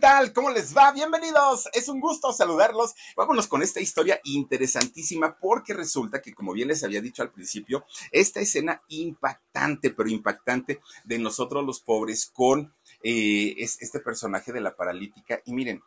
tal? ¿Cómo les va? Bienvenidos. Es un gusto saludarlos. Vámonos con esta historia interesantísima porque resulta que, como bien les había dicho al principio, esta escena impactante, pero impactante de nosotros los pobres con eh, este personaje de la paralítica. Y miren,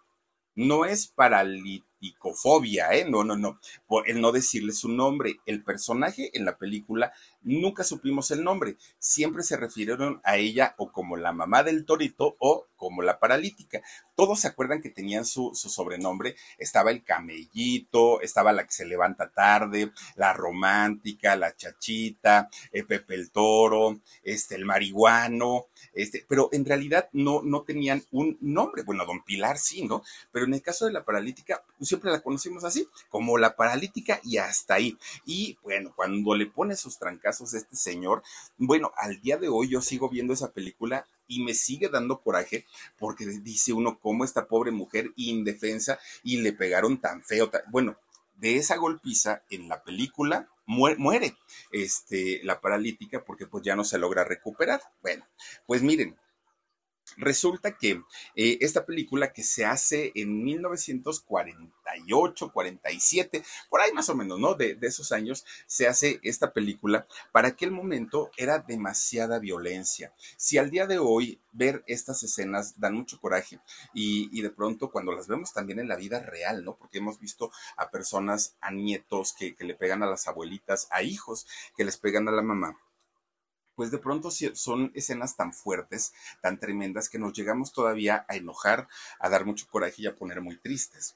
no es paraliticofobia, ¿eh? No, no, no. Por el no decirle su nombre. El personaje en la película nunca supimos el nombre. Siempre se refirieron a ella o como la mamá del torito o como la paralítica. Todos se acuerdan que tenían su, sobrenombre. Estaba el camellito, estaba la que se levanta tarde, la romántica, la chachita, eh, Pepe el toro, este, el marihuano, este, pero en realidad no, no tenían un nombre. Bueno, don Pilar sí, ¿no? Pero en el caso de la paralítica, siempre la conocimos así, como la paralítica y hasta ahí. Y bueno, cuando le pone sus a este señor, bueno, al día de hoy yo sigo viendo esa película y me sigue dando coraje porque dice uno cómo esta pobre mujer indefensa y le pegaron tan feo. bueno, de esa golpiza en la película muere, este, la paralítica porque pues ya no se logra recuperar. Bueno, pues miren, Resulta que eh, esta película que se hace en 1948, 47, por ahí más o menos, ¿no? De, esos años, se hace esta película. Para aquel momento era demasiada violencia. Si al día de hoy ver estas escenas dan mucho coraje y, de pronto cuando las vemos también en la vida real, ¿no? Porque hemos visto a personas, a nietos que le pegan a las abuelitas, a hijos que les pegan a la mamá pues de pronto son escenas tan fuertes, tan tremendas, que nos llegamos todavía a enojar, a dar mucho coraje y a poner muy tristes.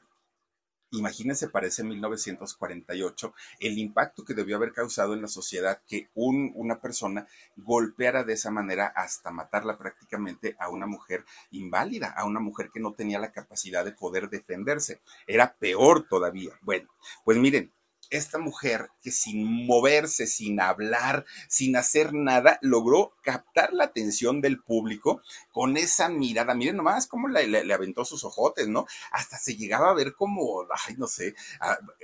Imagínense para ese 1948 el impacto que debió haber causado en la sociedad que una persona golpeara de esa manera hasta matarla prácticamente a una mujer inválida, a una mujer que no tenía la capacidad de poder defenderse. Era peor todavía. Bueno, pues miren, esta mujer que sin moverse, sin hablar, sin hacer nada, logró captar la atención del público con esa mirada. Miren nomás cómo le, aventó sus ojotes, ¿no? Hasta se llegaba a ver como, ay, no sé,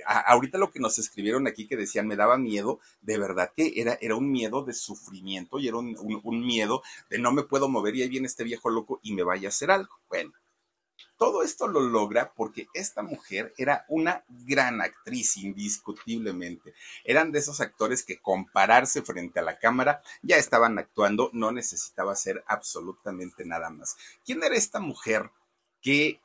ahorita lo que nos escribieron aquí que decían me daba miedo, de verdad que era, era un miedo de sufrimiento y era un, un miedo de no me puedo mover y ahí viene este viejo loco y me vaya a hacer algo. Bueno, todo esto lo logra porque esta mujer era una gran actriz, indiscutiblemente. Eran de esos actores que compararse frente a la cámara ya estaban actuando, no necesitaba hacer absolutamente nada más. ¿Quién era esta mujer que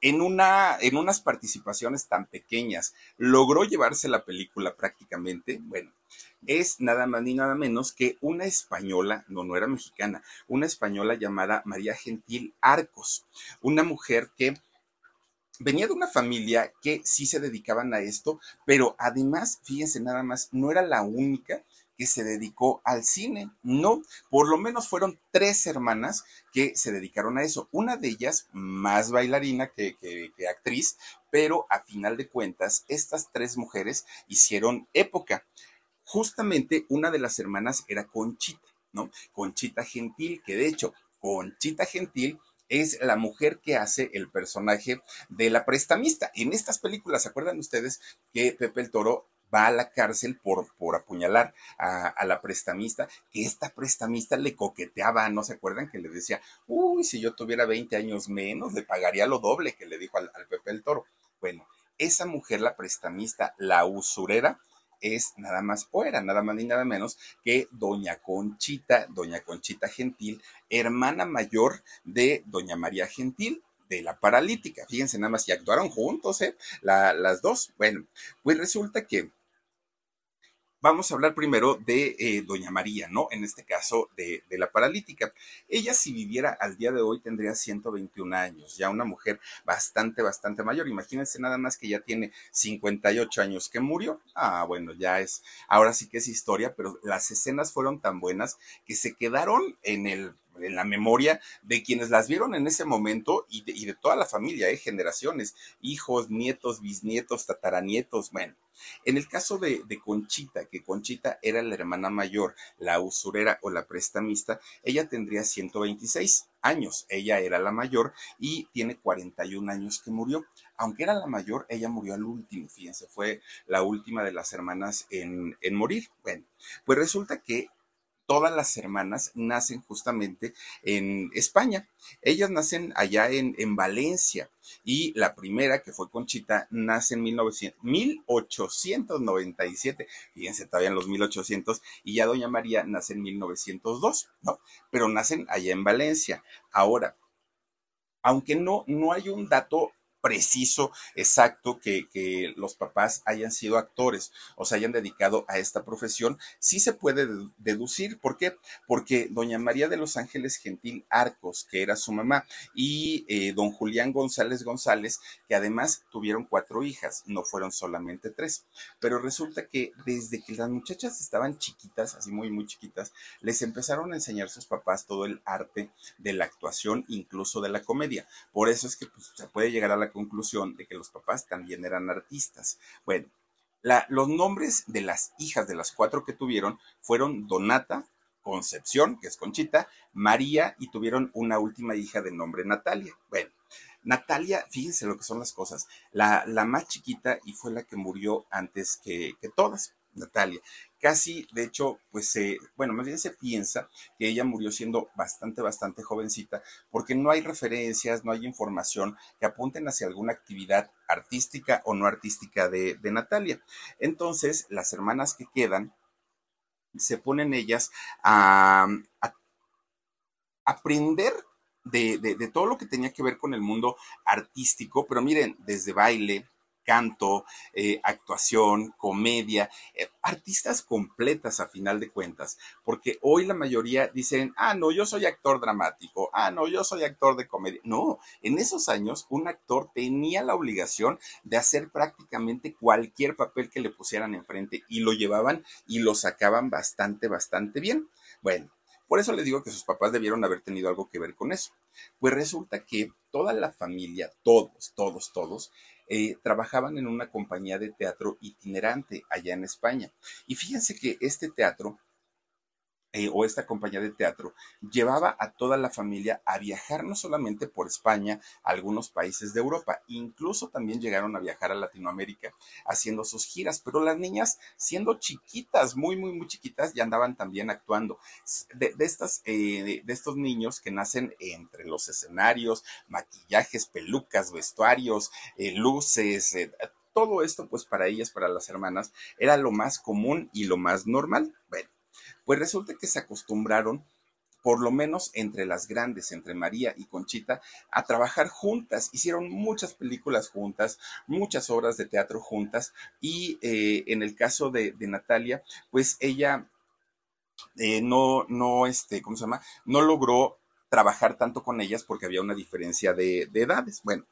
en, una, en unas participaciones tan pequeñas logró llevarse la película prácticamente? Bueno, es nada más ni nada menos que una española, no, no era mexicana, una española llamada María Gentil Arcos, una mujer que venía de una familia que sí se dedicaban a esto, pero además, fíjense nada más, no era la única que se dedicó al cine. No, por lo menos fueron tres hermanas que se dedicaron a eso. Una de ellas más bailarina que, actriz, pero a final de cuentas, estas tres mujeres hicieron época justamente una de las hermanas era Conchita, ¿no? Conchita Gentil, que de hecho, Conchita Gentil es la mujer que hace el personaje de la prestamista. En estas películas, ¿se acuerdan ustedes que Pepe el Toro va a la cárcel por, por apuñalar a, la prestamista, que esta prestamista le coqueteaba, ¿no se acuerdan? Que le decía, uy, si yo tuviera 20 años menos, le pagaría lo doble que le dijo al, Pepe el Toro. Bueno, esa mujer, la prestamista, la usurera, es nada más, o era nada más ni nada menos que doña Conchita, doña Conchita Gentil, hermana mayor de doña María Gentil, de la paralítica. Fíjense nada más, y actuaron juntos, ¿eh? las dos. Bueno, pues resulta que Vamos a hablar primero de eh, Doña María, ¿no? En este caso de, de, la paralítica. Ella si viviera al día de hoy tendría 121 años, ya una mujer bastante, bastante mayor. Imagínense nada más que ya tiene 58 años que murió. Ah, bueno, ya es, ahora sí que es historia, pero las escenas fueron tan buenas que se quedaron en el en la memoria de quienes las vieron en ese momento y de, toda la familia, ¿eh? generaciones, hijos, nietos, bisnietos, tataranietos, bueno. En el caso de, de, Conchita, que Conchita era la hermana mayor, la usurera o la prestamista, ella tendría 126 años, ella era la mayor y tiene 41 años que murió. Aunque era la mayor, ella murió al último, fíjense, fue la última de las hermanas en, en morir. Bueno, pues resulta que todas las hermanas nacen justamente en España. Ellas nacen allá en, en Valencia y la primera, que fue Conchita, nace en 1900, 1897. Fíjense, todavía en los 1800. Y ya Doña María nace en 1902, ¿no? Pero nacen allá en Valencia. Ahora, aunque no, no hay un dato preciso, exacto, que, los papás hayan sido actores o se hayan dedicado a esta profesión, sí se puede deducir. ¿Por qué? Porque doña María de los Ángeles Gentil Arcos, que era su mamá, y eh, don Julián González González, que además tuvieron cuatro hijas, no fueron solamente tres. Pero resulta que desde que las muchachas estaban chiquitas, así muy, muy chiquitas, les empezaron a enseñar sus papás todo el arte de la actuación, incluso de la comedia. Por eso es que pues, se puede llegar a la conclusión de que los papás también eran artistas. Bueno, los nombres de las hijas de las cuatro que tuvieron fueron Donata, Concepción, que es Conchita, María y tuvieron una última hija de nombre Natalia. Bueno, Natalia, fíjense lo que son las cosas, la, la más chiquita y fue la que murió antes que, que todas. Natalia. Casi, de hecho, pues se, bueno, más bien se piensa que ella murió siendo bastante, bastante jovencita, porque no hay referencias, no hay información que apunten hacia alguna actividad artística o no artística de, Natalia. Entonces, las hermanas que quedan, se ponen ellas a, aprender de, de, todo lo que tenía que ver con el mundo artístico, pero miren, desde baile, canto, eh, actuación, comedia, eh, artistas completas a final de cuentas, porque hoy la mayoría dicen, ah, no, yo soy actor dramático, ah, no, yo soy actor de comedia. No, en esos años un actor tenía la obligación de hacer prácticamente cualquier papel que le pusieran enfrente y lo llevaban y lo sacaban bastante, bastante bien. Bueno, por eso les digo que sus papás debieron haber tenido algo que ver con eso. Pues resulta que toda la familia, todos, todos, todos, eh, trabajaban en una compañía de teatro itinerante allá en España. Y fíjense que este teatro eh, o esta compañía de teatro llevaba a toda la familia a viajar no solamente por España, algunos países de Europa, incluso también llegaron a viajar a Latinoamérica haciendo sus giras, pero las niñas siendo chiquitas, muy, muy, muy chiquitas, ya andaban también actuando. De, estas, eh, de estos niños que nacen entre los escenarios, maquillajes, pelucas, vestuarios, eh, luces, todo esto, pues para ellas, para las hermanas, era lo más común y lo más normal. Bueno pues resulta que se acostumbraron por lo menos entre las grandes, entre María y Conchita, a trabajar juntas. Hicieron muchas películas juntas, muchas obras de teatro juntas y eh, en el caso de, Natalia, pues ella eh, no, no, este, ¿cómo se llama? No logró trabajar tanto con ellas porque había una diferencia de, edades. Bueno,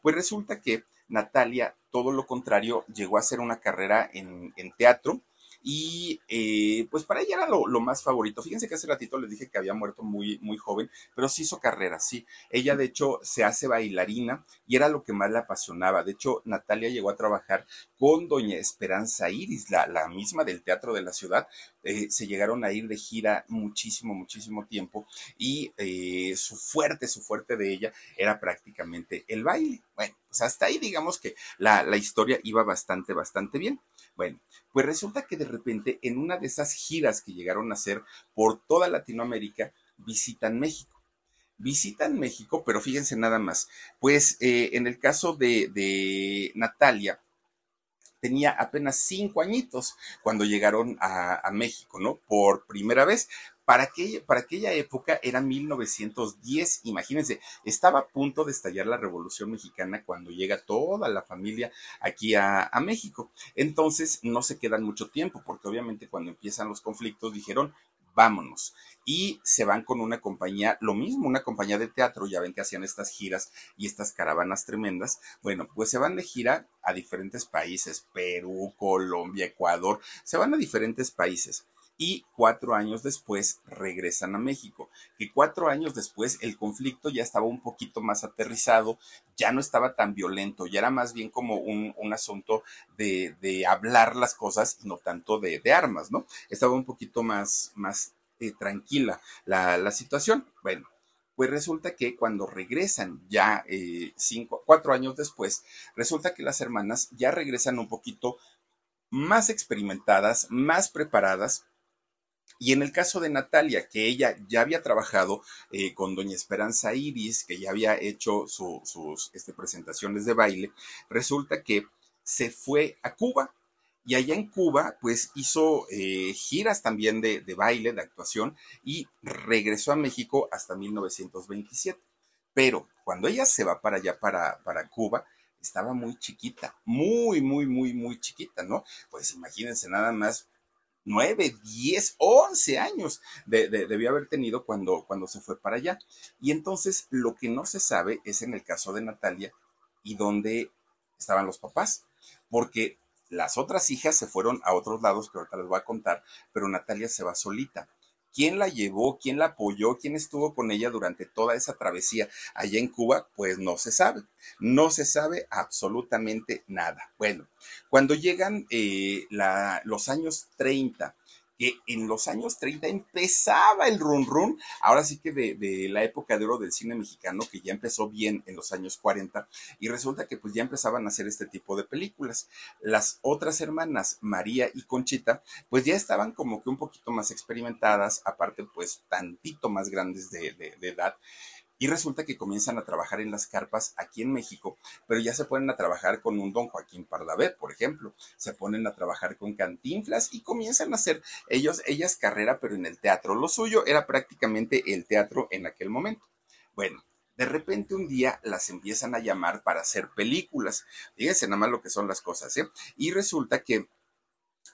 pues resulta que Natalia, todo lo contrario, llegó a hacer una carrera en, en teatro y eh, pues para ella era lo, más favorito. Fíjense que hace ratito les dije que había muerto muy, muy joven, pero sí hizo carrera, sí. Ella de hecho se hace bailarina y era lo que más le apasionaba. De hecho, Natalia llegó a trabajar con doña Esperanza Iris, la, la misma del Teatro de la Ciudad. Eh, se llegaron a ir de gira muchísimo, muchísimo tiempo y eh, su fuerte, su fuerte de ella era prácticamente el baile. Bueno, pues hasta ahí digamos que la, la historia iba bastante, bastante bien. Bueno, pues resulta que de repente en una de esas giras que llegaron a hacer por toda Latinoamérica, visitan México. Visitan México, pero fíjense nada más. Pues eh, en el caso de, de Natalia, tenía apenas cinco añitos cuando llegaron a, a, México, ¿no? Por primera vez. Para aquella, para aquella época era 1910, imagínense, estaba a punto de estallar la Revolución Mexicana cuando llega toda la familia aquí a, a México. Entonces no se quedan mucho tiempo, porque obviamente cuando empiezan los conflictos dijeron, vámonos. Y se van con una compañía, lo mismo, una compañía de teatro, ya ven que hacían estas giras y estas caravanas tremendas. Bueno, pues se van de gira a diferentes países, Perú, Colombia, Ecuador, se van a diferentes países y cuatro años después regresan a México, que cuatro años después el conflicto ya estaba un poquito más aterrizado, ya no estaba tan violento, ya era más bien como un, asunto de, hablar las cosas y no tanto de, armas, ¿no? Estaba un poquito más, más eh, tranquila la, situación. Bueno, pues resulta que cuando regresan ya eh, cinco, cuatro años después, resulta que las hermanas ya regresan un poquito más experimentadas, más preparadas Y en el caso de Natalia, que ella ya había trabajado eh, con Doña Esperanza Iris, que ya había hecho sus este, presentaciones de baile, resulta que se fue a Cuba. Y allá en Cuba, pues hizo eh, giras también de, de, baile, de actuación, y regresó a México hasta 1927. Pero cuando ella se va para allá, para, para Cuba, estaba muy chiquita, muy, muy, muy, muy chiquita, ¿no? Pues imagínense nada más 9, 10, 11 años de, debió haber tenido cuando, cuando se fue para allá. Y entonces lo que no se sabe es en el caso de Natalia y dónde estaban los papás, porque las otras hijas se fueron a otros lados que ahorita les voy a contar, pero Natalia se va solita. ¿Quién la llevó? ¿Quién la apoyó? ¿Quién estuvo con ella durante toda esa travesía allá en Cuba? Pues no se sabe. No se sabe absolutamente nada. Bueno, cuando llegan eh, los años 30, que en los años 30 empezaba el run run, ahora sí que de, la época de oro del cine mexicano, que ya empezó bien en los años 40, y resulta que pues ya empezaban a hacer este tipo de películas. Las otras hermanas, María y Conchita, pues ya estaban como que un poquito más experimentadas, aparte pues tantito más grandes de, de edad, y resulta que comienzan a trabajar en las carpas aquí en México, pero ya se ponen a trabajar con un don Joaquín Pardavé, por ejemplo, se ponen a trabajar con Cantinflas y comienzan a hacer ellos, ellas carrera, pero en el teatro. Lo suyo era prácticamente el teatro en aquel momento. Bueno, de repente un día las empiezan a llamar para hacer películas. Fíjense nada más lo que son las cosas, ¿eh? Y resulta que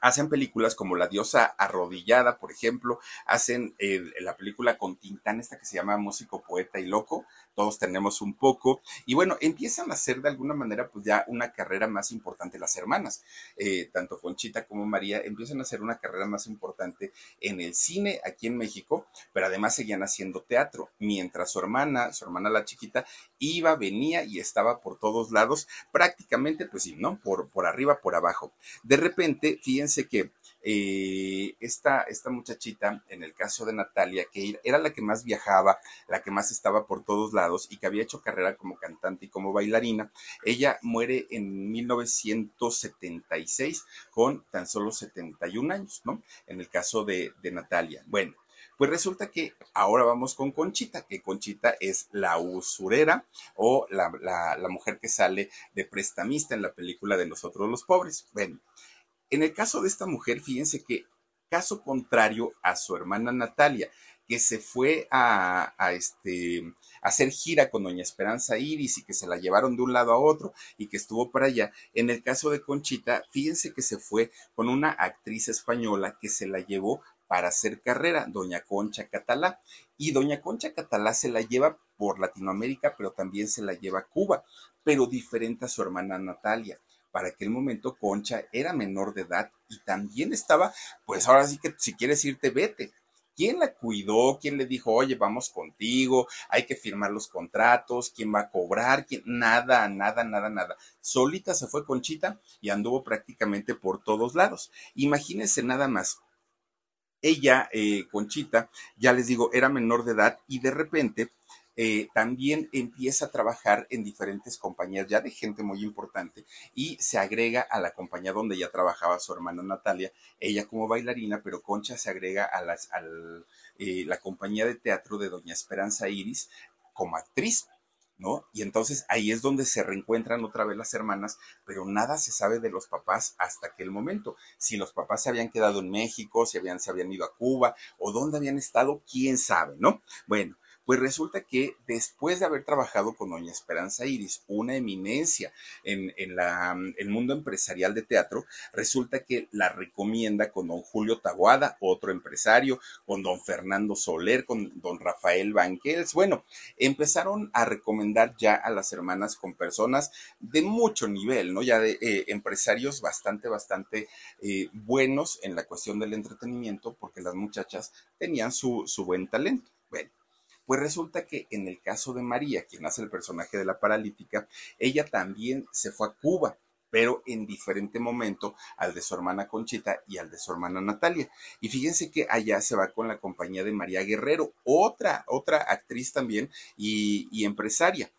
hacen películas como La diosa arrodillada, por ejemplo, hacen eh, la película con Tintán, esta que se llama Músico, Poeta y Loco, todos tenemos un poco, y bueno, empiezan a hacer de alguna manera pues ya una carrera más importante las hermanas, eh, tanto Conchita como María empiezan a hacer una carrera más importante en el cine aquí en México, pero además seguían haciendo teatro, mientras su hermana, su hermana la chiquita, iba, venía y estaba por todos lados, prácticamente pues sí, ¿no? Por, por arriba, por abajo. De repente, fíjense que eh, esta, esta muchachita, en el caso de Natalia, que era la que más viajaba, la que más estaba por todos lados y que había hecho carrera como cantante y como bailarina, ella muere en 1976 con tan solo 71 años, ¿no? En el caso de, Natalia. Bueno, pues resulta que ahora vamos con Conchita, que Conchita es la usurera o la, la, la, mujer que sale de prestamista en la película de Nosotros los Pobres. Bueno, en el caso de esta mujer, fíjense que caso contrario a su hermana Natalia, que se fue a, este, hacer gira con doña Esperanza Iris y que se la llevaron de un lado a otro y que estuvo para allá. En el caso de Conchita, fíjense que se fue con una actriz española que se la llevó para hacer carrera, doña Concha Catalá. Y doña Concha Catalá se la lleva por Latinoamérica, pero también se la lleva a Cuba, pero diferente a su hermana Natalia para aquel momento Concha era menor de edad y también estaba, pues ahora sí que si quieres irte, vete. ¿Quién la cuidó? ¿Quién le dijo, oye, vamos contigo, hay que firmar los contratos, quién va a cobrar? ¿Quién? Nada, nada, nada, nada. Solita se fue Conchita y anduvo prácticamente por todos lados. Imagínense nada más. Ella, eh, Conchita, ya les digo, era menor de edad y de repente eh, también empieza a trabajar en diferentes compañías ya de gente muy importante y se agrega a la compañía donde ya trabajaba su hermana Natalia, ella como bailarina, pero Concha se agrega a, las, eh, la compañía de teatro de Doña Esperanza Iris como actriz. ¿No? Y entonces ahí es donde se reencuentran otra vez las hermanas, pero nada se sabe de los papás hasta aquel momento. Si los papás se habían quedado en México, si habían, se habían ido a Cuba o dónde habían estado, quién sabe, ¿no? Bueno, pues resulta que después de haber trabajado con doña Esperanza Iris, una eminencia en, el mundo empresarial de teatro, resulta que la recomienda con don Julio Taguada, otro empresario, con don Fernando Soler, con don Rafael Banquels. Bueno, empezaron a recomendar ya a las hermanas con personas de mucho nivel, ¿no? Ya de eh, empresarios bastante, bastante eh, buenos en la cuestión del entretenimiento, porque las muchachas tenían su, su buen talento. Bueno, pues resulta que en el caso de María, quien hace el personaje de la paralítica, ella también se fue a Cuba pero en diferente momento al de su hermana Conchita y al de su hermana Natalia. Y fíjense que allá se va con la compañía de María Guerrero, otra, otra actriz también y, y empresaria.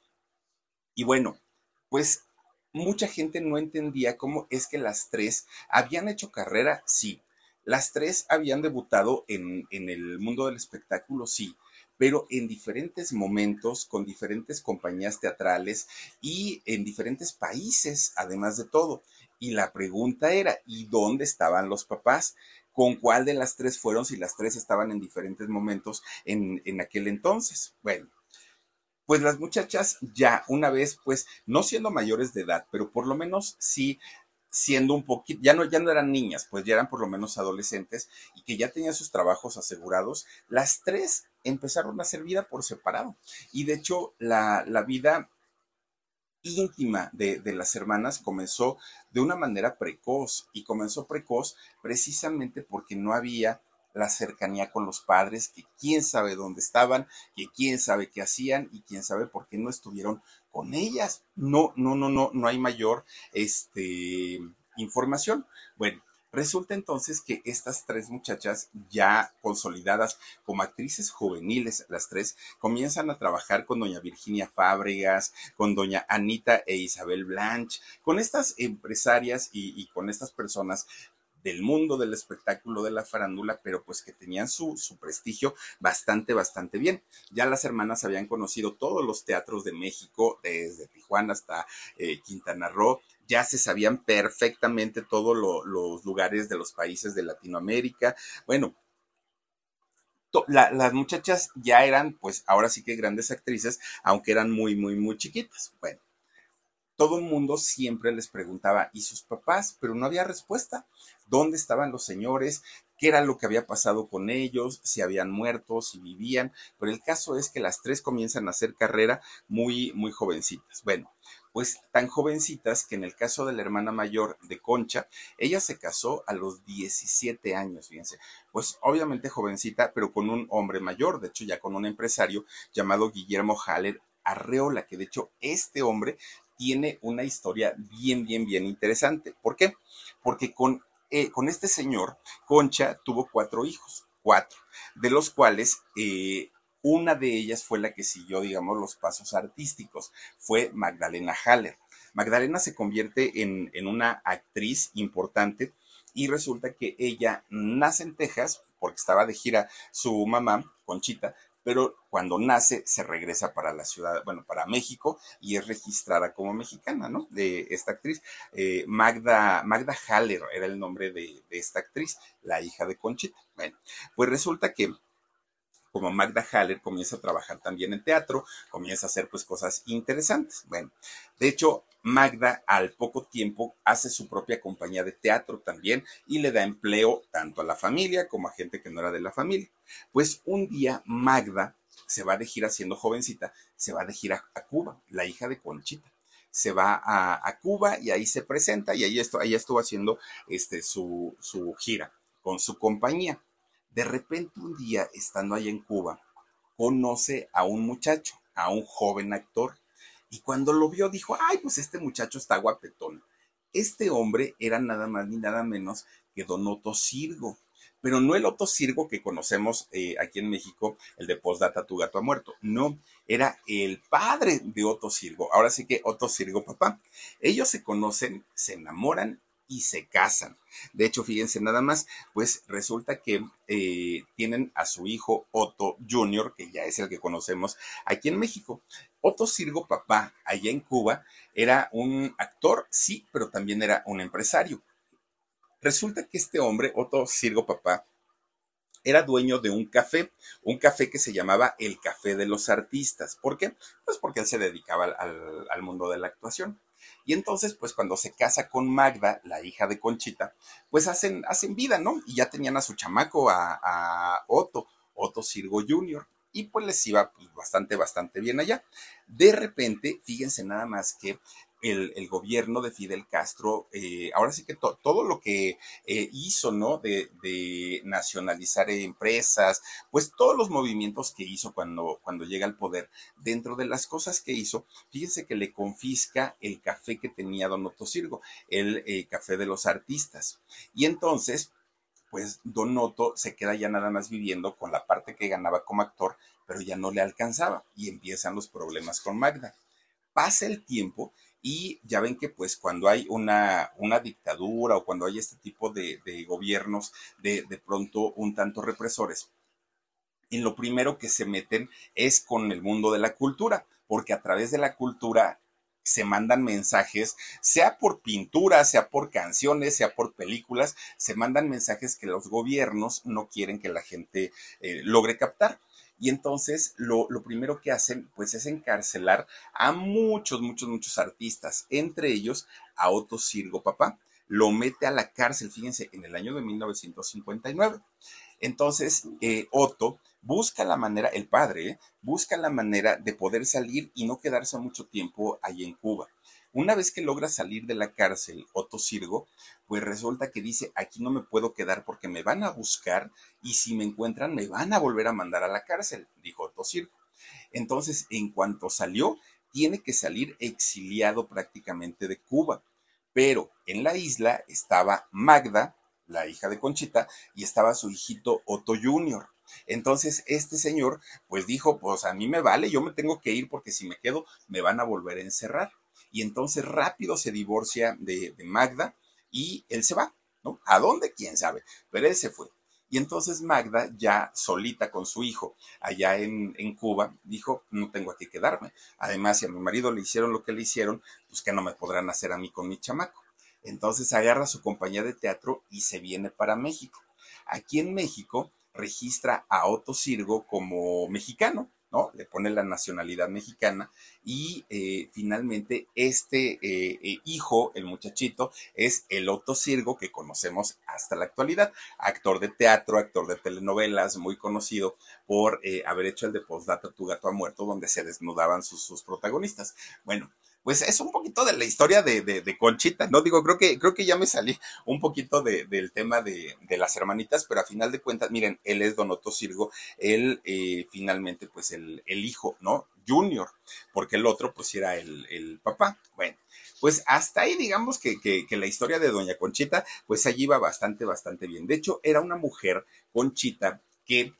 Y bueno, pues mucha gente no entendía cómo es que las tres habían hecho carrera, sí, Las tres habían debutado en, en el mundo del espectáculo, sí, pero en diferentes momentos, con diferentes compañías teatrales y en diferentes países, además de todo. Y la pregunta era, ¿y dónde estaban los papás? ¿Con cuál de las tres fueron si las tres estaban en diferentes momentos en, en aquel entonces? Bueno, pues las muchachas ya una vez, pues no siendo mayores de edad, pero por lo menos sí siendo un poquito, ya no, ya no eran niñas, pues ya eran por lo menos adolescentes y que ya tenían sus trabajos asegurados, las tres empezaron a hacer vida por separado. Y de hecho, la, la vida íntima de, de, las hermanas comenzó de una manera precoz y comenzó precoz precisamente porque no había la cercanía con los padres, que quién sabe dónde estaban, que quién sabe qué hacían y quién sabe por qué no estuvieron con ellas. No, no, no, no, no hay mayor este, información. Bueno, Resulta entonces que estas tres muchachas ya consolidadas como actrices juveniles, las tres, comienzan a trabajar con doña Virginia Fábregas, con doña Anita e Isabel Blanche, con estas empresarias y, con estas personas del mundo del espectáculo de la farándula, pero pues que tenían su, su, prestigio bastante, bastante bien. Ya las hermanas habían conocido todos los teatros de México, desde Tijuana hasta eh, Quintana Roo, ya se sabían perfectamente todos lo, los lugares de los países de Latinoamérica. Bueno, la, las muchachas ya eran, pues ahora sí que grandes actrices, aunque eran muy, muy, muy chiquitas. Bueno, todo el mundo siempre les preguntaba, ¿y sus papás? Pero no había respuesta. ¿Dónde estaban los señores? ¿Qué era lo que había pasado con ellos? Si habían muerto, si vivían. Pero el caso es que las tres comienzan a hacer carrera muy, muy jovencitas. Bueno, pues tan jovencitas que en el caso de la hermana mayor de Concha, ella se casó a los 17 años, fíjense. Pues obviamente jovencita, pero con un hombre mayor, de hecho ya con un empresario llamado Guillermo Haller Arreola, que de hecho este hombre tiene una historia bien, bien, bien interesante. ¿Por qué? Porque con, eh, con este señor, Concha tuvo cuatro hijos, cuatro, de los cuales eh, una de ellas fue la que siguió, digamos, los pasos artísticos, fue Magdalena Haller. Magdalena se convierte en, en una actriz importante y resulta que ella nace en Texas porque estaba de gira su mamá, Conchita, pero cuando nace se regresa para la ciudad, bueno, para México y es registrada como mexicana, ¿no? De esta actriz. Eh, Magda, Magda Haller era el nombre de, de esta actriz, la hija de Conchita. Bueno, pues resulta que como Magda Haller comienza a trabajar también en teatro, comienza a hacer pues cosas interesantes. Bueno, de hecho, Magda al poco tiempo hace su propia compañía de teatro también y le da empleo tanto a la familia como a gente que no era de la familia. Pues un día Magda se va de gira siendo jovencita, se va de gira a Cuba, la hija de Conchita se va a, Cuba y ahí se presenta y ahí, estuvo, ahí estuvo haciendo este, su, su gira con su compañía. De repente un día, estando ahí en Cuba, conoce a un muchacho, a un joven actor, y cuando lo vio dijo, ay, pues este muchacho está guapetón. Este hombre era nada más ni nada menos que Don Otto Sirgo, pero no el Otto Sirgo que conocemos eh, aquí en México, el de Postdata Tu Gato ha muerto. No, era el padre de Otto Sirgo. Ahora sí que Otto Sirgo papá. Ellos se conocen, se enamoran y se casan. De hecho, fíjense nada más, pues resulta que eh, tienen a su hijo Otto Jr., que ya es el que conocemos aquí en México. Otto Sirgo Papá, allá en Cuba, era un actor, sí, pero también era un empresario. Resulta que este hombre, Otto Sirgo Papá, era dueño de un café, un café que se llamaba el Café de los Artistas. ¿Por qué? Pues porque él se dedicaba al, al mundo de la actuación. Y entonces, pues cuando se casa con Magda, la hija de Conchita, pues hacen, hacen vida, ¿no? Y ya tenían a su chamaco, a, Otto, Otto Sirgo Jr. Y pues les iba pues, bastante, bastante bien allá. De repente, fíjense nada más que el, gobierno de Fidel Castro, eh, ahora sí que todo lo que eh, hizo, ¿no? De, nacionalizar empresas, pues todos los movimientos que hizo cuando, cuando llega al poder, dentro de las cosas que hizo, fíjense que le confisca el café que tenía Don Otto Sirgo, el eh, café de los artistas. Y entonces, pues Don Otto se queda ya nada más viviendo con la parte que ganaba como actor, pero ya no le alcanzaba y empiezan los problemas con Magda. Pasa el tiempo Y ya ven que pues cuando hay una, una dictadura o cuando hay este tipo de, de gobiernos de, de pronto un tanto represores, en lo primero que se meten es con el mundo de la cultura, porque a través de la cultura se mandan mensajes, sea por pintura, sea por canciones, sea por películas, se mandan mensajes que los gobiernos no quieren que la gente eh, logre captar. Y entonces lo, lo, primero que hacen pues es encarcelar a muchos, muchos, muchos artistas, entre ellos a Otto Sirgo Papá. Lo mete a la cárcel, fíjense, en el año de 1959. Entonces, eh, Otto busca la manera, el padre, ¿eh? busca la manera de poder salir y no quedarse mucho tiempo ahí en Cuba. Una vez que logra salir de la cárcel, Otto Sirgo, pues resulta que dice, aquí no me puedo quedar porque me van a buscar y si me encuentran me van a volver a mandar a la cárcel, dijo Otto Sirgo. Entonces, en cuanto salió, tiene que salir exiliado prácticamente de Cuba. Pero en la isla estaba Magda, la hija de Conchita, y estaba su hijito Otto Jr. Entonces, este señor, pues dijo, pues a mí me vale, yo me tengo que ir porque si me quedo, me van a volver a encerrar. Y entonces rápido se divorcia de, de Magda y él se va, ¿no? ¿A dónde? ¿Quién sabe? Pero él se fue. Y entonces Magda, ya solita con su hijo allá en, en, Cuba, dijo, no tengo que quedarme. Además, si a mi marido le hicieron lo que le hicieron, pues que no me podrán hacer a mí con mi chamaco. Entonces agarra su compañía de teatro y se viene para México. Aquí en México registra a Otto Sirgo como mexicano, ¿no? Le pone la nacionalidad mexicana y eh, finalmente este eh, eh, hijo, el muchachito, es el Otto Sirgo que conocemos hasta la actualidad, actor de teatro, actor de telenovelas, muy conocido por haber hecho el de Postdata Tu gato ha muerto, donde se desnudaban sus protagonistas. Bueno, pues es un poquito de la historia de, de, de, Conchita, ¿no? Digo, creo que, creo que ya me salí un poquito de, del tema de, de, las hermanitas, pero a final de cuentas, miren, él es Donoto Sirgo, él eh, finalmente, pues el, el, hijo, ¿no? Junior, porque el otro, pues era el, el papá. Bueno, pues hasta ahí digamos que, que, que, la historia de Doña Conchita, pues allí iba bastante, bastante bien. De hecho, era una mujer, Conchita, que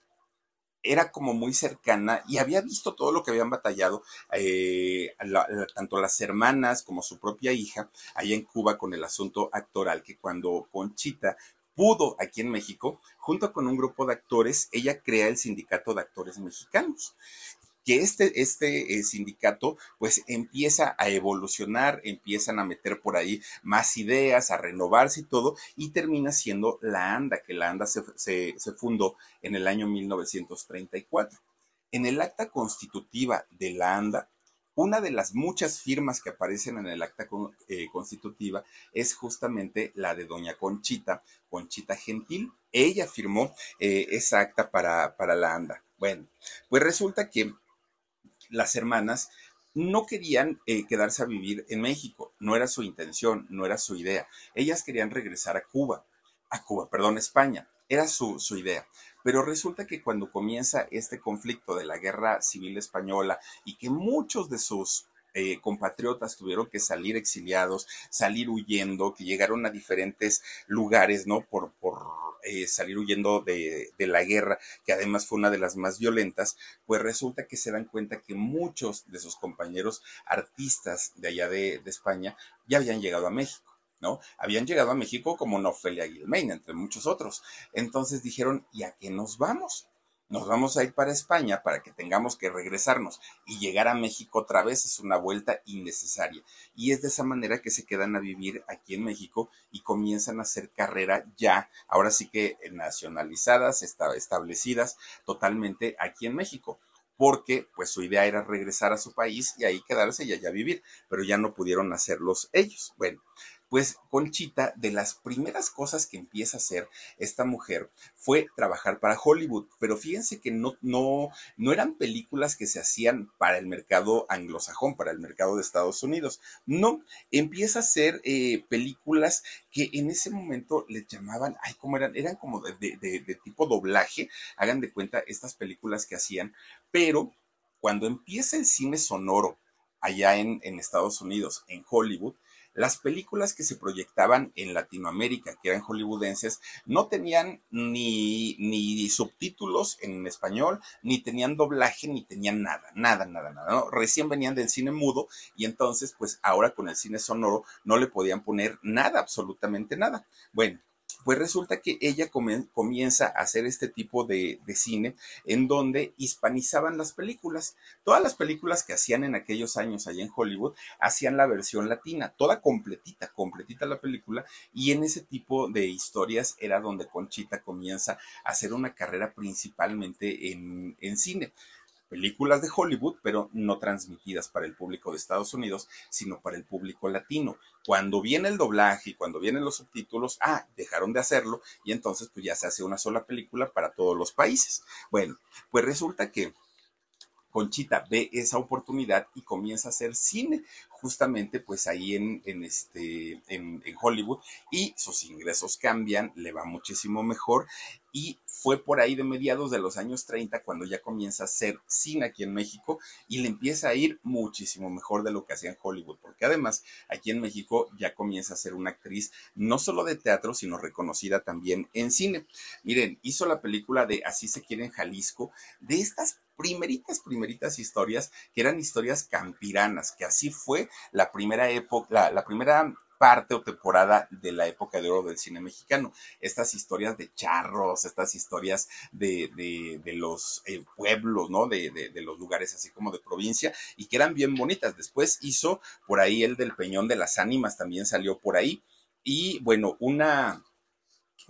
era como muy cercana y había visto todo lo que habían batallado eh, tanto las hermanas como su propia hija allá en Cuba con el asunto actoral, que cuando Conchita pudo aquí en México, junto con un grupo de actores, ella crea el Sindicato de Actores Mexicanos que este, este eh, sindicato pues empieza a evolucionar, empiezan a meter por ahí más ideas, a renovarse y todo, y termina siendo la ANDA, que la ANDA se, se, fundó en el año 1934. En el acta constitutiva de la ANDA, una de las muchas firmas que aparecen en el acta eh, constitutiva es justamente la de doña Conchita, Conchita Gentil. Ella firmó eh, esa acta para, para la ANDA. Bueno, pues resulta que las hermanas no querían eh, quedarse a vivir en México, no era su intención, no era su idea. Ellas querían regresar a Cuba, a Cuba, perdón, España, era su, su idea. Pero resulta que cuando comienza este conflicto de la guerra civil española y que muchos de sus eh, compatriotas tuvieron que salir exiliados, salir huyendo, que llegaron a diferentes lugares, ¿no? Por, por eh, salir huyendo de, de, la guerra, que además fue una de las más violentas, pues resulta que se dan cuenta que muchos de sus compañeros artistas de allá de, de España ya habían llegado a México. ¿no? Habían llegado a México como Nofelia Guilmain, entre muchos otros. Entonces dijeron, ¿y a qué nos vamos? Nos vamos a ir para España para que tengamos que regresarnos y llegar a México otra vez es una vuelta innecesaria. Y es de esa manera que se quedan a vivir aquí en México y comienzan a hacer carrera ya, ahora sí que nacionalizadas, establecidas totalmente aquí en México porque pues su idea era regresar a su país y ahí quedarse y allá vivir, pero ya no pudieron hacerlos ellos. Bueno, pues Conchita, de las primeras cosas que empieza a hacer esta mujer fue trabajar para Hollywood, pero fíjense que no, no, no eran películas que se hacían para el mercado anglosajón, para el mercado de Estados Unidos. No, empieza a hacer eh, películas que en ese momento les llamaban, ay, ¿cómo eran? Eran como de, tipo doblaje, hagan de cuenta estas películas que hacían, pero cuando empieza el cine sonoro allá en Estados Unidos, en Hollywood, las películas que se proyectaban en Latinoamérica, que eran hollywoodenses, no tenían ni, ni subtítulos en español, ni tenían doblaje, ni tenían nada, nada, nada, nada. Recién venían del cine mudo y entonces, pues ahora con el cine sonoro no le podían poner nada, absolutamente nada. Bueno, pues resulta que ella comienza a hacer este tipo de, cine en donde hispanizaban las películas. Todas las películas que hacían en aquellos años allá en Hollywood hacían la versión latina, toda completita, completita la película, y en ese tipo de historias era donde Conchita comienza a hacer una carrera principalmente en, en cine películas de Hollywood, pero no transmitidas para el público de Estados Unidos, sino para el público latino. Cuando viene el doblaje y cuando vienen los subtítulos, ah, dejaron de hacerlo y entonces pues ya se hace una sola película para todos los países. Bueno, pues resulta que Conchita ve esa oportunidad y comienza a hacer cine justamente pues ahí en, este, en, Hollywood y sus ingresos cambian, le va muchísimo mejor y fue por ahí de mediados de los años 30 cuando ya comienza a hacer cine aquí en México y le empieza a ir muchísimo mejor de lo que hacía en Hollywood, porque además aquí en México ya comienza a ser una actriz no solo de teatro, sino reconocida también en cine. Miren, hizo la película de Así se quiere en Jalisco, de estas primeritas, primeritas historias, que eran historias campiranas, que así fue la primera época, la, primera parte o temporada de la época de oro del cine mexicano. Estas historias de charros, estas historias de, de, los eh, pueblos, ¿no? De, de, los lugares así como de provincia y que eran bien bonitas. Después hizo por ahí el del Peñón de las Ánimas, también salió por ahí. Y bueno, una,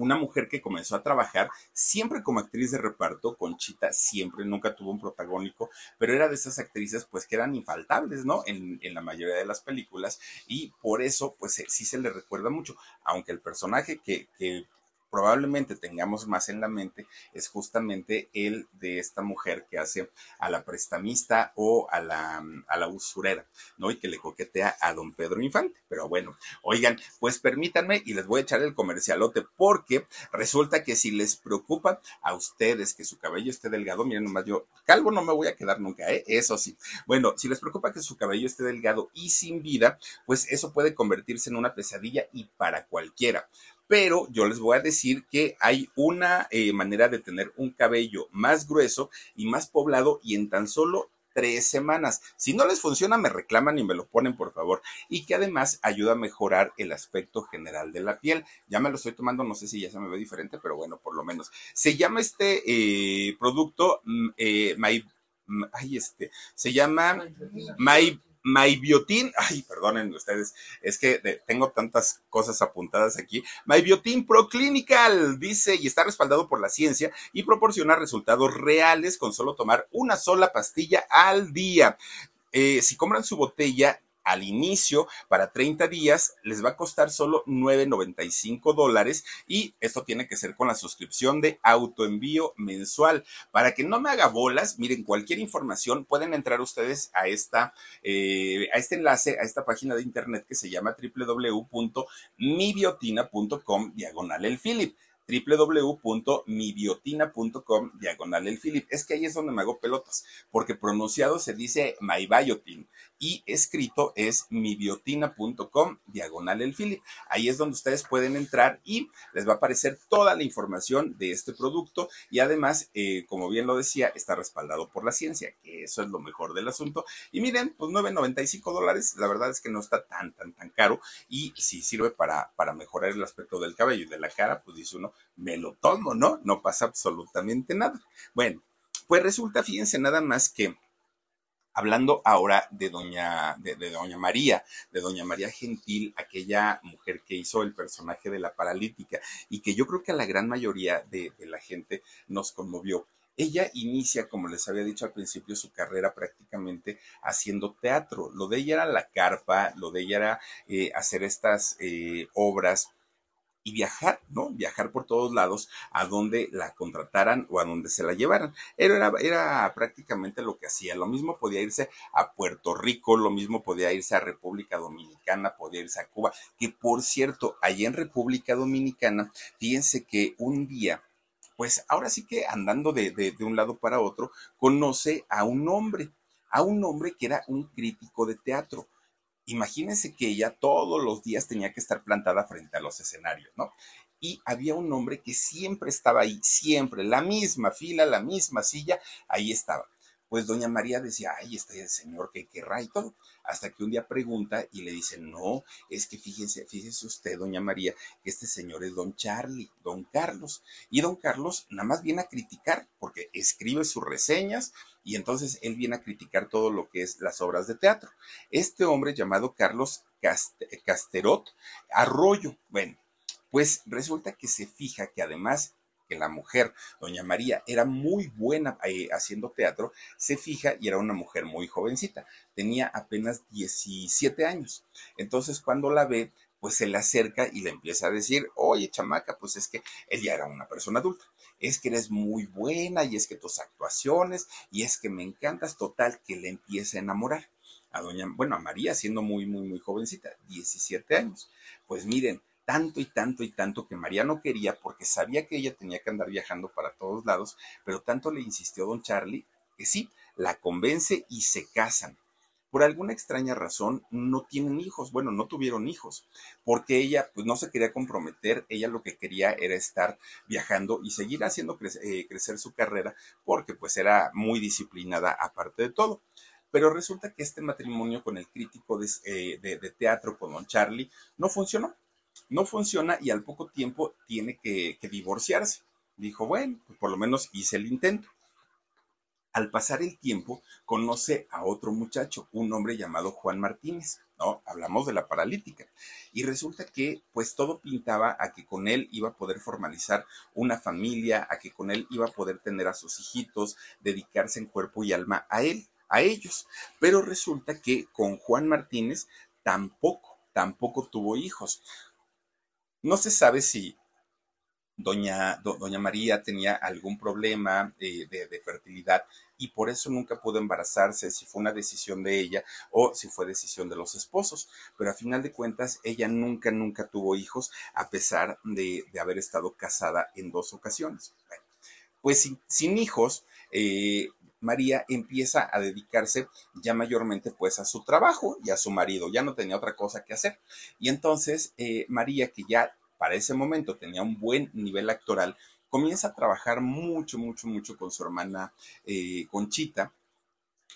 una mujer que comenzó a trabajar siempre como actriz de reparto, Conchita siempre, nunca tuvo un protagónico, pero era de esas actrices pues que eran infaltables, ¿no? En, en la mayoría de las películas y por eso pues sí se le recuerda mucho, aunque el personaje que, que probablemente tengamos más en la mente es justamente el de esta mujer que hace a la prestamista o a la, a la usurera, ¿no? Y que le coquetea a don Pedro Infante. Pero bueno, oigan, pues permítanme y les voy a echar el comercialote porque resulta que si les preocupa a ustedes que su cabello esté delgado, miren nomás yo, calvo no me voy a quedar nunca, ¿eh? Eso sí. Bueno, si les preocupa que su cabello esté delgado y sin vida, pues eso puede convertirse en una pesadilla y para cualquiera pero yo les voy a decir que hay una eh, manera de tener un cabello más grueso y más poblado y en tan solo tres semanas. Si no les funciona, me reclaman y me lo ponen, por favor. Y que además ayuda a mejorar el aspecto general de la piel. Ya me lo estoy tomando, no sé si ya se me ve diferente, pero bueno, por lo menos. Se llama este eh, producto, mm, eh, My, mm, ay, este, se llama My MyBiotin, ay, perdonen ustedes, es que tengo tantas cosas apuntadas aquí. MyBiotin Proclinical dice y está respaldado por la ciencia y proporciona resultados reales con solo tomar una sola pastilla al día. Eh, si compran su botella, al inicio para 30 días les va a costar solo 9.95 dólares y esto tiene que ser con la suscripción de autoenvío mensual. Para que no me haga bolas, miren, cualquier información pueden entrar ustedes a esta, eh, a este enlace, a esta página de internet que se llama www.mibiotina.com diagonal el Philip www.mibiotina.com diagonal el Philip. Es que ahí es donde me hago pelotas, porque pronunciado se dice MyBiotin y escrito es mibiotina.com diagonal el Philip. Ahí es donde ustedes pueden entrar y les va a aparecer toda la información de este producto y además, eh, como bien lo decía, está respaldado por la ciencia, que eso es lo mejor del asunto. Y miren, pues 9.95 dólares, la verdad es que no está tan, tan, tan caro y si sirve para, para mejorar el aspecto del cabello y de la cara, pues dice uno, me lo tomo, ¿no? No pasa absolutamente nada. Bueno, pues resulta, fíjense nada más que hablando ahora de doña, de, doña María, de doña María Gentil, aquella mujer que hizo el personaje de la paralítica y que yo creo que a la gran mayoría de, la gente nos conmovió. Ella inicia, como les había dicho al principio, su carrera prácticamente haciendo teatro. Lo de ella era la carpa, lo de ella era eh, hacer estas eh, obras y viajar, ¿no? Viajar por todos lados a donde la contrataran o a donde se la llevaran. Era, prácticamente lo que hacía. Lo mismo podía irse a Puerto Rico, lo mismo podía irse a República Dominicana, podía irse a Cuba, que por cierto, allí en República Dominicana, fíjense que un día, pues ahora sí que andando de, de, de un lado para otro, conoce a un hombre, a un hombre que era un crítico de teatro Imagínense que ella todos los días tenía que estar plantada frente a los escenarios, ¿no? y había un hombre que siempre estaba ahí, siempre, la misma fila, la misma silla, ahí estaba. Pues doña María decía, ay, este señor que querrá y todo, hasta que un día pregunta y le dice, no, es que fíjese, fíjese usted, doña María, que este señor es don Charlie, don Carlos, y don Carlos nada más viene a criticar, porque escribe sus reseñas, y entonces él viene a criticar todo lo que es las obras de teatro. Este hombre llamado Carlos Casterot Arroyo, bueno, pues resulta que se fija que además que la mujer, doña María, era muy buena eh, haciendo teatro, se fija y era una mujer muy jovencita, tenía apenas 17 años. Entonces cuando la ve, pues se le acerca y le empieza a decir, oye chamaca, pues es que ella era una persona adulta, es que eres muy buena y es que tus actuaciones y es que me encantas, total, que le empieza a enamorar a doña, bueno, a María siendo muy, muy, muy jovencita, 17 años. Pues miren, tanto y tanto y tanto que María no quería porque sabía que ella tenía que andar viajando para todos lados, pero tanto le insistió don Charlie que sí, la convence y se casan. Por alguna extraña razón no tienen hijos, bueno, no tuvieron hijos, porque ella pues no se quería comprometer, ella lo que quería era estar viajando y seguir haciendo eh, crecer su carrera porque pues era muy disciplinada aparte de todo. Pero resulta que este matrimonio con el crítico de, eh, de teatro, con don Charlie, no funcionó no funciona y al poco tiempo tiene que, divorciarse. Dijo, bueno, pues por lo menos hice el intento. Al pasar el tiempo, conoce a otro muchacho, un hombre llamado Juan Martínez, ¿no? Hablamos de la paralítica. Y resulta que, pues todo pintaba a que con él iba a poder formalizar una familia, a que con él iba a poder tener a sus hijitos, dedicarse en cuerpo y alma a él, a ellos. Pero resulta que con Juan Martínez tampoco, tampoco tuvo hijos. No se sabe si doña, doña María tenía algún problema de, fertilidad y por eso nunca pudo embarazarse, si fue una decisión de ella o si fue decisión de los esposos. Pero a final de cuentas, ella nunca, nunca tuvo hijos, a pesar de, haber estado casada en dos ocasiones. pues sin, hijos, eh, María empieza a dedicarse ya mayormente pues a su trabajo y a su marido, ya no tenía otra cosa que hacer. Y entonces eh, María, que ya para ese momento tenía un buen nivel actoral, comienza a trabajar mucho, mucho, mucho con su hermana eh, Conchita.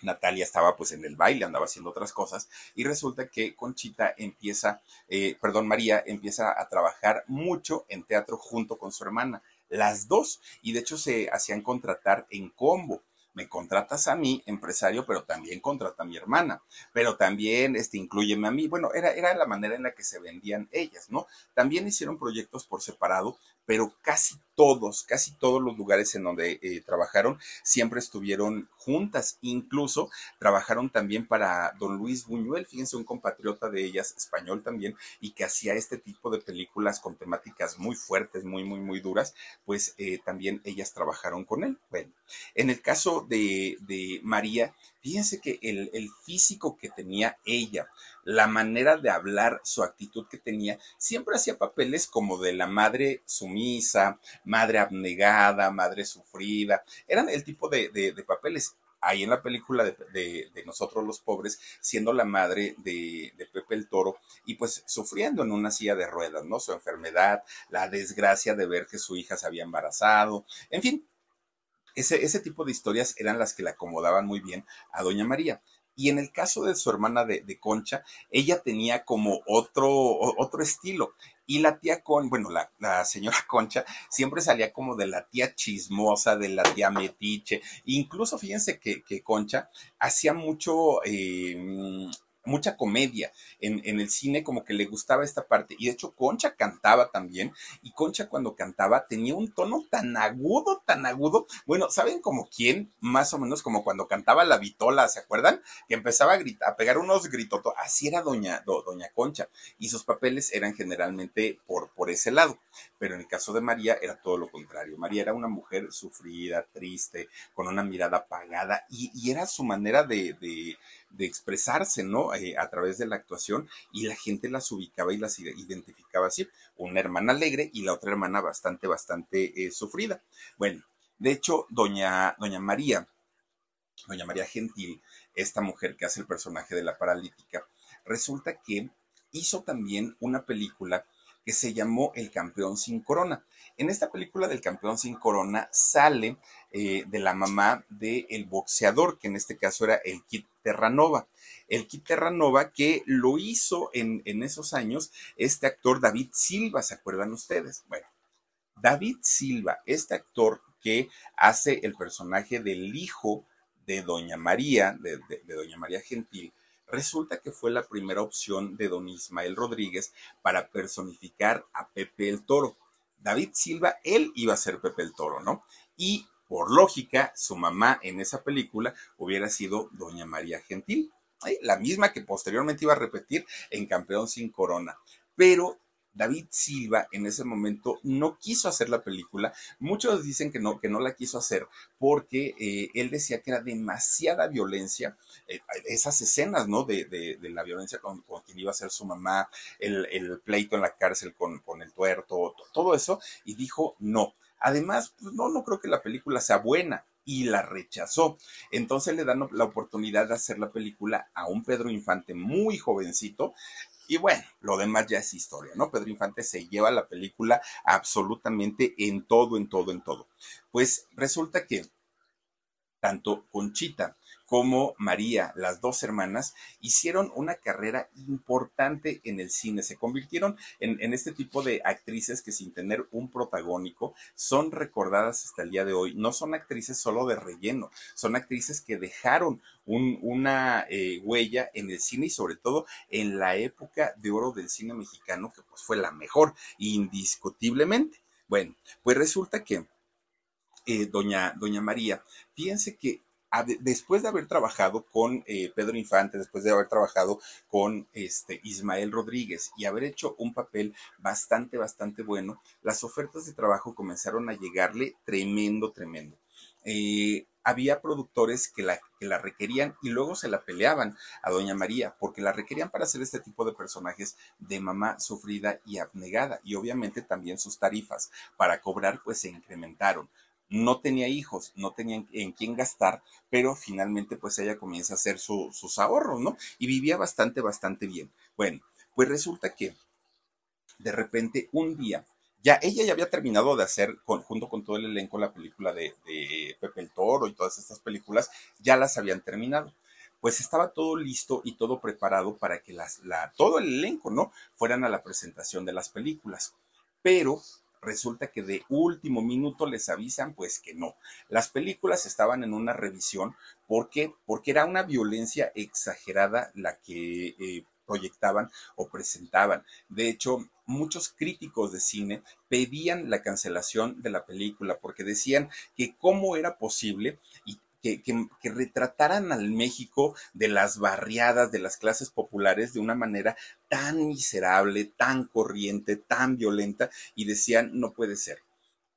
Natalia estaba pues en el baile, andaba haciendo otras cosas y resulta que Conchita empieza, eh, perdón, María empieza a trabajar mucho en teatro junto con su hermana, las dos, y de hecho se hacían contratar en combo me contratas a mí, empresario, pero también contrata a mi hermana, pero también este, incluyeme a mí. Bueno, era, era la manera en la que se vendían ellas, ¿no? También hicieron proyectos por separado, pero casi todos, casi todos los lugares en donde eh, trabajaron siempre estuvieron juntas. Incluso trabajaron también para don Luis Buñuel, fíjense, un compatriota de ellas, español también, y que hacía este tipo de películas con temáticas muy fuertes, muy, muy, muy duras, pues eh, también ellas trabajaron con él. Bueno, en el caso de, de María, fíjense que el, el físico que tenía ella, la manera de hablar, su actitud que tenía, siempre hacía papeles como de la madre sumisa, madre abnegada, madre sufrida. Eran el tipo de, papeles ahí en la película de, Nosotros los Pobres, siendo la madre de, Pepe el Toro y pues sufriendo en una silla de ruedas, ¿no? Su enfermedad, la desgracia de ver que su hija se había embarazado, en fin. Ese, ese tipo de historias eran las que le acomodaban muy bien a Doña María. Y en el caso de su hermana de, Concha, ella tenía como otro, otro estilo. Y la tía Con, bueno, la, señora Concha siempre salía como de la tía chismosa, de la tía metiche. Incluso fíjense que, que Concha hacía mucho eh, mucha comedia en, en, el cine, como que le gustaba esta parte. Y de hecho, Concha cantaba también. Y Concha cuando cantaba tenía un tono tan agudo, tan agudo. Bueno, ¿saben como quién? Más o menos como cuando cantaba la vitola, ¿se acuerdan? Que empezaba a, gritar, a pegar unos gritos. Así era doña, doña Concha. Y sus papeles eran generalmente por, por ese lado. Pero en el caso de María era todo lo contrario. María era una mujer sufrida, triste, con una mirada apagada. Y, y era su manera de, de expresarse, ¿no? Eh, a través de la actuación y la gente las ubicaba y las identificaba así, una hermana alegre y la otra hermana bastante, bastante eh, sufrida. Bueno, de hecho, doña, doña María, doña María Gentil, esta mujer que hace el personaje de la paralítica, resulta que hizo también una película que se llamó El campeón sin corona. En esta película del campeón sin corona sale eh, de la mamá del boxeador, que en este caso era el Kit Terranova. El Kit Terranova que lo hizo en, en esos años este actor David Silva, ¿se acuerdan ustedes? Bueno, David Silva, este actor que hace el personaje del hijo de Doña María, de, Doña María Gentil, resulta que fue la primera opción de don Ismael Rodríguez para personificar a Pepe el Toro. David Silva, él iba a ser Pepe el Toro, ¿no? Y por lógica, su mamá en esa película hubiera sido Doña María Gentil, la misma que posteriormente iba a repetir en Campeón sin Corona. Pero David Silva en ese momento no quiso hacer la película. Muchos dicen que no, que no la quiso hacer porque eh, él decía que era demasiada violencia, eh, esas escenas, ¿no? De, la violencia con, quien iba a ser su mamá, el, pleito en la cárcel con, el tuerto, todo eso, y dijo no. Además, pues no, no creo que la película sea buena y la rechazó. Entonces le dan la oportunidad de hacer la película a un Pedro Infante muy jovencito y bueno, lo demás ya es historia, ¿no? Pedro Infante se lleva la película absolutamente en todo, en todo, en todo. Pues resulta que tanto Conchita como María, las dos hermanas, hicieron una carrera importante en el cine. Se convirtieron en, este tipo de actrices que sin tener un protagónico son recordadas hasta el día de hoy. No son actrices solo de relleno, son actrices que dejaron una eh, huella en el cine y sobre todo en la época de oro del cine mexicano, que pues fue la mejor, indiscutiblemente. Bueno, pues resulta que eh, doña, doña María, fíjense que después de haber trabajado con eh, Pedro Infante, después de haber trabajado con este, Ismael Rodríguez y haber hecho un papel bastante, bastante bueno, las ofertas de trabajo comenzaron a llegarle tremendo, tremendo. Eh, había productores que la, que la requerían y luego se la peleaban a Doña María porque la requerían para hacer este tipo de personajes de mamá sufrida y abnegada y obviamente también sus tarifas para cobrar pues se incrementaron no tenía hijos, no tenía en, quién gastar, pero finalmente pues ella comienza a hacer sus ahorros, ¿no? Y vivía bastante, bastante bien. Bueno, pues resulta que de repente un día, ya ella ya había terminado de hacer, junto con todo el elenco, la película de, Pepe el Toro y todas estas películas, ya las habían terminado pues estaba todo listo y todo preparado para que las, la, todo el elenco, ¿no? Fueran a la presentación de las películas. Pero resulta que de último minuto les avisan pues que no. Las películas estaban en una revisión porque porque era una violencia exagerada la que eh, proyectaban o presentaban. De hecho, muchos críticos de cine pedían la cancelación de la película porque decían que cómo era posible y que, retrataran al México de las barriadas, de las clases populares de una manera tan miserable, tan corriente, tan violenta, y decían, no puede ser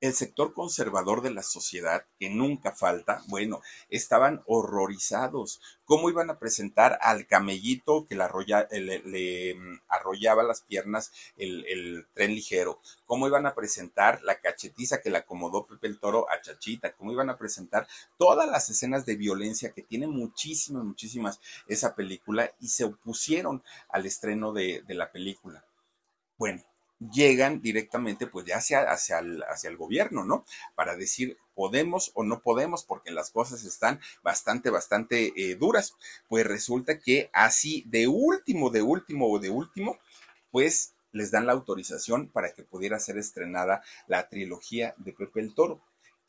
el sector conservador de la sociedad, que nunca falta, bueno, estaban horrorizados. ¿Cómo iban a presentar al camellito que le, mm, arrollaba las piernas el, tren ligero? ¿Cómo iban a presentar la cachetiza que le acomodó Pepe el Toro a Chachita? ¿Cómo iban a presentar todas las escenas de violencia que tiene muchísimas, muchísimas esa película y se opusieron al estreno de la película? Bueno, llegan directamente pues ya hacia, hacia, el, hacia el gobierno, ¿no? Para decir podemos o no podemos porque las cosas están bastante, bastante eh, duras. Pues resulta que así de último, de último o de último, pues les dan la autorización para que pudiera ser estrenada la trilogía de Pepe el Toro.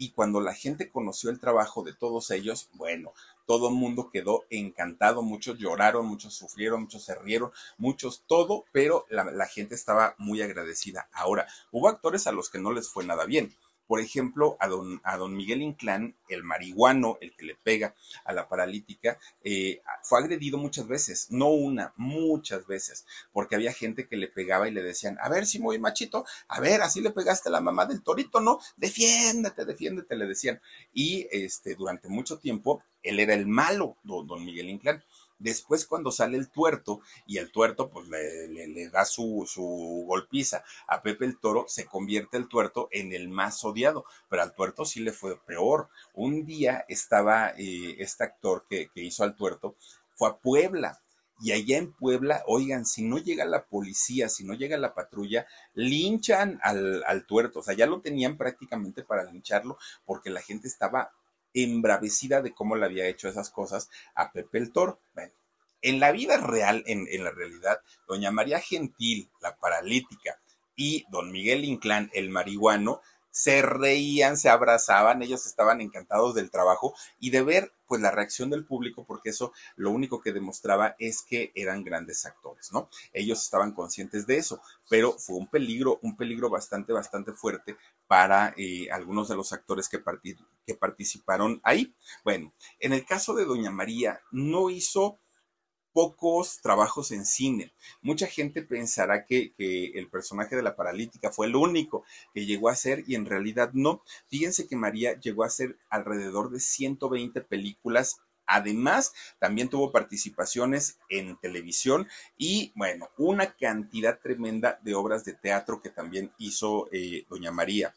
Y cuando la gente conoció el trabajo de todos ellos, bueno, todo el mundo quedó encantado, muchos lloraron, muchos sufrieron, muchos se rieron, muchos todo, pero la, la gente estaba muy agradecida. Ahora, hubo actores a los que no les fue nada bien por ejemplo, a don, a don Miguel Inclán, el marihuano, el que le pega a la paralítica, eh, fue agredido muchas veces, no una, muchas veces, porque había gente que le pegaba y le decían, a ver si muy machito, a ver, así le pegaste a la mamá del torito, ¿no? Defiéndete, defiéndete, le decían. Y este, durante mucho tiempo, él era el malo, don, don Miguel Inclán. Después cuando sale el tuerto y el tuerto pues le, da su, su, golpiza a Pepe el Toro, se convierte el tuerto en el más odiado, pero al tuerto sí le fue peor. Un día estaba eh, este actor que, que hizo al tuerto, fue a Puebla Y allá en Puebla, oigan, si no llega la policía, si no llega la patrulla, linchan al, al tuerto. O sea, ya lo tenían prácticamente para lincharlo porque la gente estaba embravecida de cómo le había hecho esas cosas a Pepe el Toro. Bueno, en la vida real, en, en la realidad, doña María Gentil, la paralítica, y don Miguel Inclán, el marihuano, se reían, se abrazaban, ellos estaban encantados del trabajo y de ver pues la reacción del público, porque eso lo único que demostraba es que eran grandes actores, ¿no? Ellos estaban conscientes de eso, pero fue un peligro, un peligro bastante, bastante fuerte para eh, algunos de los actores que, que participaron ahí. Bueno, en el caso de Doña María, no hizo pocos trabajos en cine. Mucha gente pensará que, el personaje de la paralítica fue el único que llegó a ser y en realidad no. Fíjense que María llegó a ser alrededor de 120 películas Además, también tuvo participaciones en televisión y, bueno, una cantidad tremenda de obras de teatro que también hizo eh, Doña María.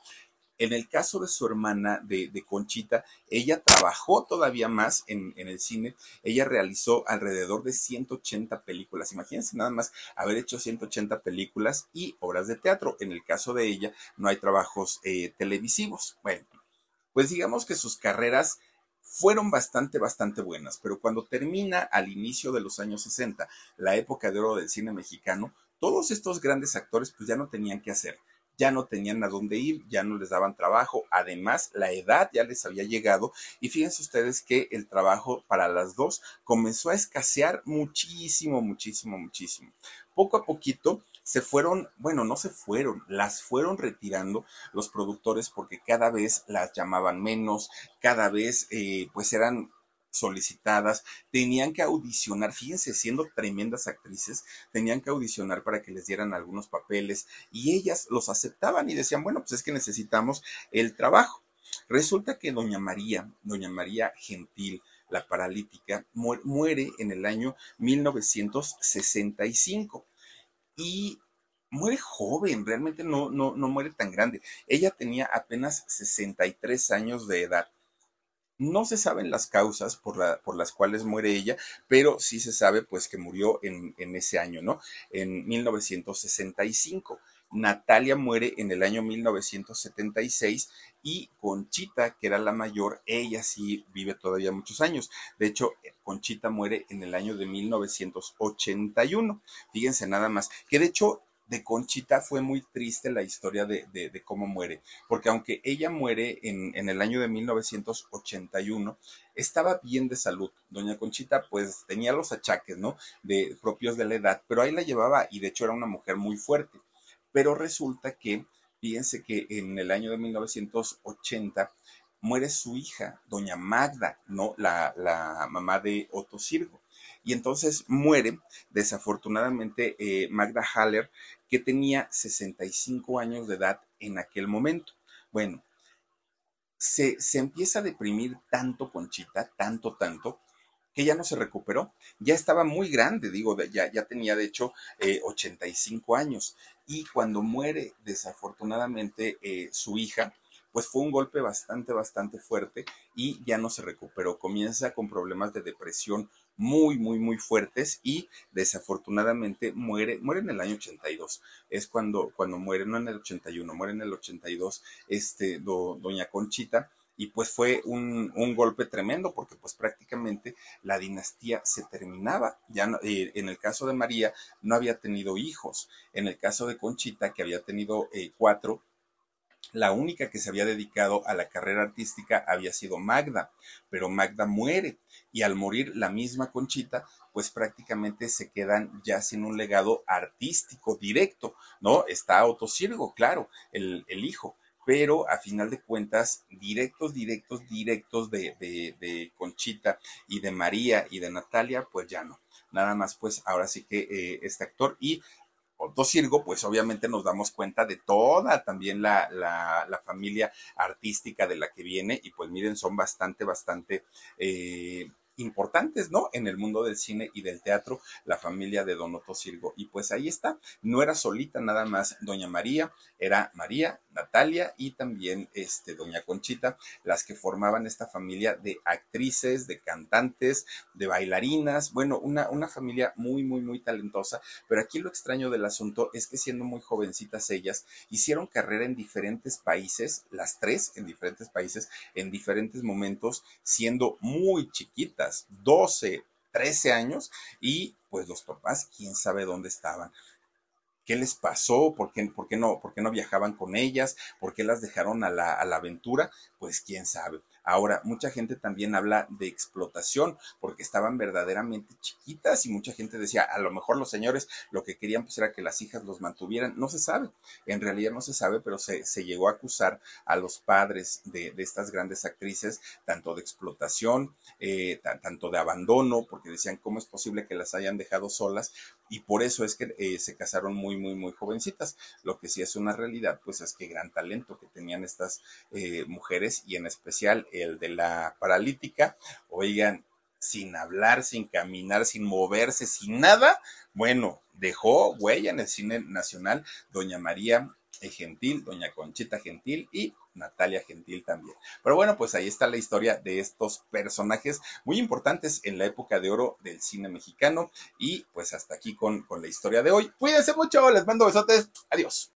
En el caso de su hermana, de, Conchita, ella trabajó todavía más en, el cine. Ella realizó alrededor de 180 películas. Imagínense nada más haber hecho 180 películas y obras de teatro. En el caso de ella, no hay trabajos eh, televisivos. Bueno, pues digamos que sus carreras fueron bastante, bastante buenas, pero cuando termina al inicio de los años 60, la época de oro del cine mexicano, todos estos grandes actores pues ya no tenían que hacer ya no tenían a dónde ir, ya no les daban trabajo, además la edad ya les había llegado y fíjense ustedes que el trabajo para las dos comenzó a escasear muchísimo, muchísimo, muchísimo. Poco a poquito se fueron, bueno, no se fueron, las fueron retirando los productores porque cada vez las llamaban menos, cada vez eh, pues eran solicitadas, tenían que audicionar, fíjense, siendo tremendas actrices, tenían que audicionar para que les dieran algunos papeles y ellas los aceptaban y decían, bueno, pues es que necesitamos el trabajo. Resulta que doña María, doña María Gentil, la paralítica, muere en el año 1965 y muere joven, realmente no, no, no muere tan grande. Ella tenía apenas 63 años de edad. No se saben las causas por, las cuales muere ella, pero sí se sabe pues que murió en, ese año, ¿no? En 1965. Natalia muere en el año 1976 y Conchita, que era la mayor, ella sí vive todavía muchos años. De hecho, Conchita muere en el año de 1981. Fíjense nada más, que de hecho de Conchita fue muy triste la historia de, cómo muere, porque aunque ella muere en, en, el año de 1981, estaba bien de salud. Doña Conchita pues tenía los achaques, ¿no? De, propios de la edad, pero ahí la llevaba y de hecho era una mujer muy fuerte. Pero resulta que, fíjense que en el año de 1980 muere su hija, doña Magda, ¿no? La, la mamá de Otto Sirgo. Y entonces muere, desafortunadamente, eh, Magda Haller, que tenía 65 años de edad en aquel momento. Bueno, se, empieza a deprimir tanto Conchita, tanto, tanto, que ya no se recuperó. Ya estaba muy grande, digo, ya, ya tenía de hecho 85 eh, años. Y cuando muere desafortunadamente eh, su hija, pues fue un golpe bastante, bastante fuerte y ya no se recuperó. Comienza con problemas de depresión muy, muy, muy fuertes y desafortunadamente muere, muere en el año 82. Es cuando, cuando muere, no en el 81, muere en el 82, este, doña Conchita. Y pues fue un, un, golpe tremendo porque pues prácticamente la dinastía se terminaba. Ya eh, en el caso de María no había tenido hijos. En el caso de Conchita, que había tenido eh, cuatro, la única que se había dedicado a la carrera artística había sido Magda, pero Magda muere y al morir la misma Conchita, pues prácticamente se quedan ya sin un legado artístico directo, ¿no? Está Otto Sirgo, claro, el, hijo, pero a final de cuentas, directos, directos, directos de, de, Conchita y de María y de Natalia, pues ya no. Nada más, pues ahora sí que eh, este actor y Otto Sirgo, pues obviamente nos damos cuenta de toda también la, la, familia artística de la que viene y pues miren, son bastante, bastante eh, importantes, ¿no? En el mundo del cine y del teatro, la familia de Don Otto Sirgo. Y pues ahí está, no era solita nada más Doña María, era María, Natalia y también este, doña Conchita, las que formaban esta familia de actrices, de cantantes, de bailarinas, bueno, una, una familia muy, muy, muy talentosa, pero aquí lo extraño del asunto es que siendo muy jovencitas ellas, hicieron carrera en diferentes países, las tres en diferentes países, en diferentes momentos, siendo muy chiquitas, 12, 13 años, y pues los papás, quién sabe dónde estaban. ¿Qué les pasó? ¿Por qué, por qué, no, por qué no viajaban con ellas? ¿Por qué las dejaron a la, a la aventura? Pues quién sabe. Ahora, mucha gente también habla de explotación porque estaban verdaderamente chiquitas y mucha gente decía, a lo mejor los señores lo que querían pues era que las hijas los mantuvieran. No se sabe, en realidad no se sabe, pero se, llegó a acusar a los padres de, estas grandes actrices tanto de explotación, eh, tanto de abandono, porque decían, ¿cómo es posible que las hayan dejado solas? Y por eso es que eh, se casaron muy, muy, muy jovencitas. Lo que sí es una realidad, pues es que gran talento que tenían estas eh, mujeres y en especial el de la paralítica, oigan, sin hablar, sin caminar, sin moverse, sin nada, bueno, dejó huella en el cine nacional doña María Gentil, doña Conchita Gentil y Natalia Gentil también. Pero bueno, pues ahí está la historia de estos personajes muy importantes en la época de oro del cine mexicano y pues hasta aquí con, con la historia de hoy. Cuídense mucho, les mando besotes, adiós.